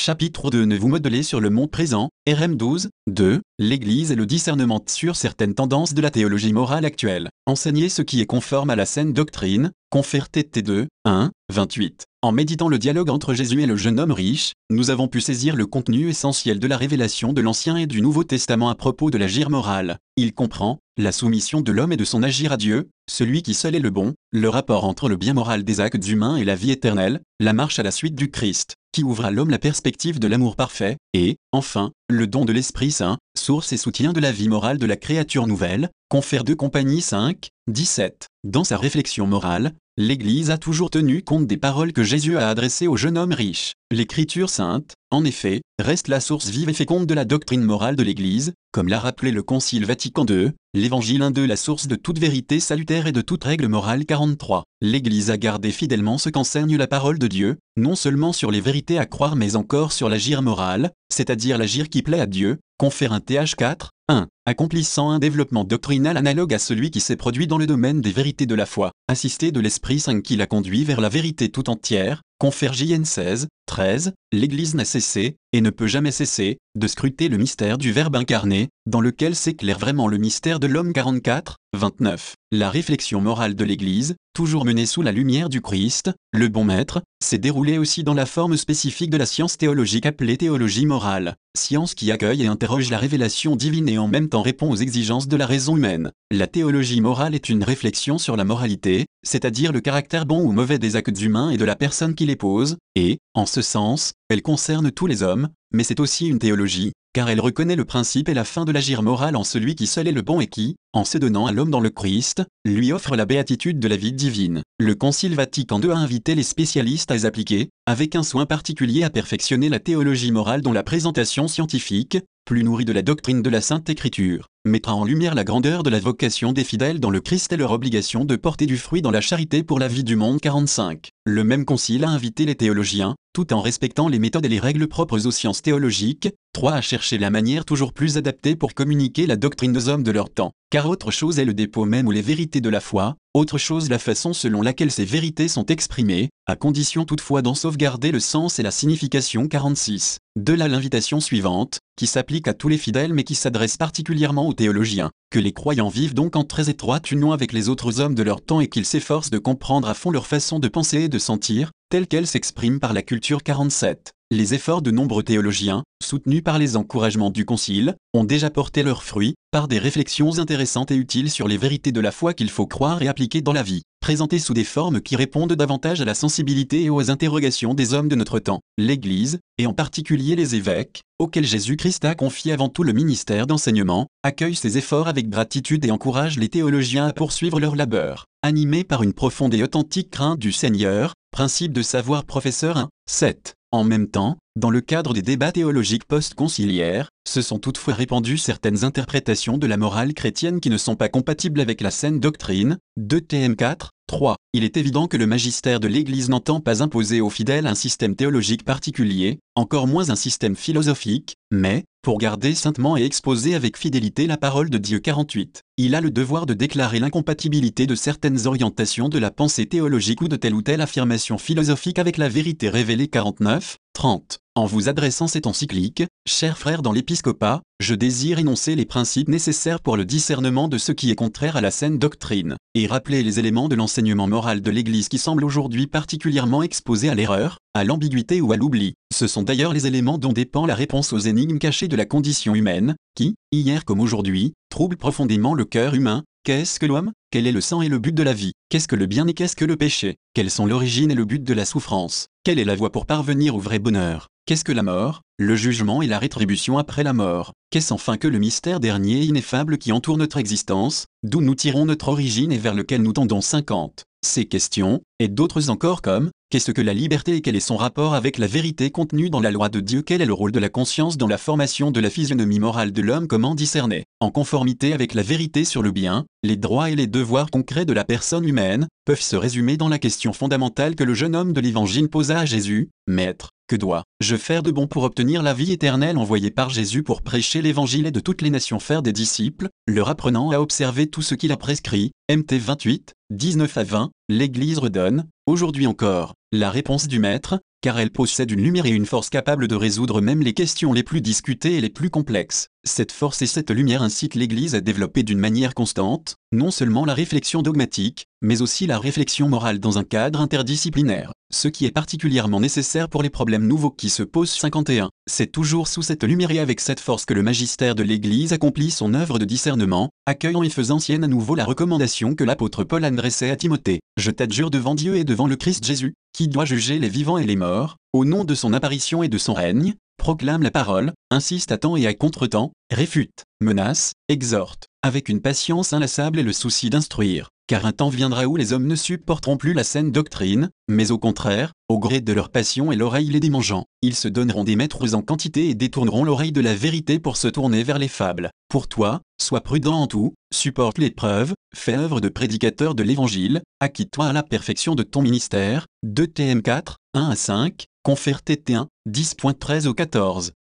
Chapitre 2 Ne vous modelez sur le monde présent, RM 12, 2, l'Église et le discernement sur certaines tendances de la théologie morale actuelle. Enseignez ce qui est conforme à la saine doctrine, Confère TT 2, 1, 28. En méditant le dialogue entre Jésus et le jeune homme riche, nous avons pu saisir le contenu essentiel de la révélation de l'Ancien et du Nouveau Testament à propos de l'agir moral. Il comprend la soumission de l'homme et de son agir à Dieu, celui qui seul est le bon, le rapport entre le bien moral des actes humains et la vie éternelle, la marche à la suite du Christ, qui ouvre à l'homme la perspective de l'amour parfait, et, enfin, le don de l'Esprit Saint, source et soutien de la vie morale de la créature nouvelle, confère de compagnie 5, 17. Dans sa réflexion morale, l'Église a toujours tenu compte des paroles que Jésus a adressées au jeune homme riche. L'Écriture sainte, en effet, reste la source vive et féconde de la doctrine morale de l'Église, comme l'a rappelé le Concile Vatican II, l'Évangile 1 la source de toute vérité salutaire et de toute règle morale 43. L'Église a gardé fidèlement ce qu'enseigne la parole de Dieu, non seulement sur les vérités à croire mais encore sur l'agir moral, c'est-à-dire l'agir qui plaît à Dieu, confère un TH4, 1. Accomplissant un développement doctrinal analogue à celui qui s'est produit dans le domaine des vérités de la foi, assisté de l'Esprit Saint qui l'a conduit vers la vérité tout entière, confère JN 16, 13, l'Église n'a cessé, et ne peut jamais cesser, de scruter le mystère du Verbe incarné, dans lequel s'éclaire vraiment le mystère de l'homme 44, 29. La réflexion morale de l'Église, toujours menée sous la lumière du Christ, le bon maître, s'est déroulée aussi dans la forme spécifique de la science théologique appelée théologie morale, science qui accueille et interroge la révélation divine et en même temps répond aux exigences de la raison humaine. La théologie morale est une réflexion sur la moralité, c'est-à-dire le caractère bon ou mauvais des actes humains et de la personne qui les pose, et, en ce sens, elle concerne tous les hommes, mais c'est aussi une théologie, car elle reconnaît le principe et la fin de l'agir moral en celui qui seul est le bon et qui, en se donnant à l'homme dans le Christ, lui offre la béatitude de la vie divine. Le Concile Vatican II a invité les spécialistes à les appliquer, avec un soin particulier à perfectionner la théologie morale dont la présentation scientifique, plus nourrie de la doctrine de la Sainte Écriture, mettra en lumière la grandeur de la vocation des fidèles dans le Christ et leur obligation de porter du fruit dans la charité pour la vie du monde 45. Le même concile a invité les théologiens, tout en respectant les méthodes et les règles propres aux sciences théologiques, 3. à chercher la manière toujours plus adaptée pour communiquer la doctrine des hommes de leur temps, car autre chose est le dépôt même ou les vérités de la foi, autre chose la façon selon laquelle ces vérités sont exprimées, à condition toutefois d'en sauvegarder le sens et la signification 46. De là l'invitation suivante, qui s'applique à tous les fidèles mais qui s'adresse particulièrement aux théologiens, que les croyants vivent donc en très étroite union avec les autres hommes de leur temps et qu'ils s'efforcent de comprendre à fond leur façon de penser et de sentir, telle qu'elle s'exprime par la culture 47. Les efforts de nombreux théologiens, soutenus par les encouragements du Concile, ont déjà porté leurs fruits, par des réflexions intéressantes et utiles sur les vérités de la foi qu'il faut croire et appliquer dans la vie, présentées sous des formes qui répondent davantage à la sensibilité et aux interrogations des hommes de notre temps. L'Église, et en particulier les évêques, auxquels Jésus-Christ a confié avant tout le ministère d'enseignement, accueille ces efforts avec gratitude et encourage les théologiens à poursuivre leur labeur, animés par une profonde et authentique crainte du Seigneur, principe de savoir professeur 1, 7. En même temps, dans le cadre des débats théologiques post-conciliaires, se sont toutefois répandues certaines interprétations de la morale chrétienne qui ne sont pas compatibles avec la saine doctrine, 2 TM 4, 3. Il est évident que le magistère de l'Église n'entend pas imposer aux fidèles un système théologique particulier, encore moins un système philosophique, mais, pour garder saintement et exposer avec fidélité la parole de Dieu 48, il a le devoir de déclarer l'incompatibilité de certaines orientations de la pensée théologique ou de telle ou telle affirmation philosophique avec la vérité révélée 49, 30. En vous adressant cette encyclique, chers frères dans l'épiscopat, je désire énoncer les principes nécessaires pour le discernement de ce qui est contraire à la saine doctrine, et rappeler les éléments de l'enseignement moral de l'Église qui semblent aujourd'hui particulièrement exposés à l'erreur, à l'ambiguïté ou à l'oubli. Ce sont d'ailleurs les éléments dont dépend la réponse aux énigmes cachées de la condition humaine, qui, hier comme aujourd'hui, troublent profondément le cœur humain. Qu'est-ce que l'homme? Quel est le sang et le but de la vie? Qu'est-ce que le bien et qu'est-ce que le péché? Quelles sont l'origine et le but de la souffrance? Quelle est la voie pour parvenir au vrai bonheur? Qu'est-ce que la mort? Le jugement et la rétribution après la mort. Qu'est-ce enfin que le mystère dernier et ineffable qui entoure notre existence, d'où nous tirons notre origine et vers lequel nous tendons 50 Ces questions, et d'autres encore comme Qu'est-ce que la liberté et quel est son rapport avec la vérité contenue dans la loi de Dieu? Quel est le rôle de la conscience dans la formation de la physionomie morale de l'homme? Comment discerner, en conformité avec la vérité sur le bien, les droits et les devoirs concrets de la personne humaine, peuvent se résumer dans la question fondamentale que le jeune homme de l'Évangile posa à Jésus, Maître, que dois-je faire de bon pour obtenir la vie éternelle envoyée par Jésus pour prêcher l'Évangile et de toutes les nations faire des disciples, leur apprenant à observer tout ce qu'il a prescrit, MT 28, 19 à 20, l'Église redonne, aujourd'hui encore, la réponse du Maître, car elle possède une lumière et une force capable de résoudre même les questions les plus discutées et les plus complexes. Cette force et cette lumière incitent l'Église à développer d'une manière constante, non seulement la réflexion dogmatique, mais aussi la réflexion morale dans un cadre interdisciplinaire, ce qui est particulièrement nécessaire pour les problèmes nouveaux qui se posent 51. C'est toujours sous cette lumière et avec cette force que le magistère de l'Église accomplit son œuvre de discernement, accueillant et faisant sienne à nouveau la recommandation que l'apôtre Paul adressait à Timothée. Je t'adjure devant Dieu et devant le Christ Jésus, qui doit juger les vivants et les morts, au nom de son apparition et de son règne, proclame la parole, insiste à temps et à contre-temps, réfute, menace, exhorte, avec une patience inlassable et le souci d'instruire, car un temps viendra où les hommes ne supporteront plus la saine doctrine, mais au contraire, au gré de leur passion et l'oreille les démangeant, ils se donneront des maîtres en quantité et détourneront l'oreille de la vérité pour se tourner vers les fables. Pour toi, sois prudent en tout, supporte l'épreuve, fais œuvre de prédicateur de l'Évangile, acquitte-toi à la perfection de ton ministère. 2 TM 4, 1 à 5, Confère TT1, 10.13 au 14.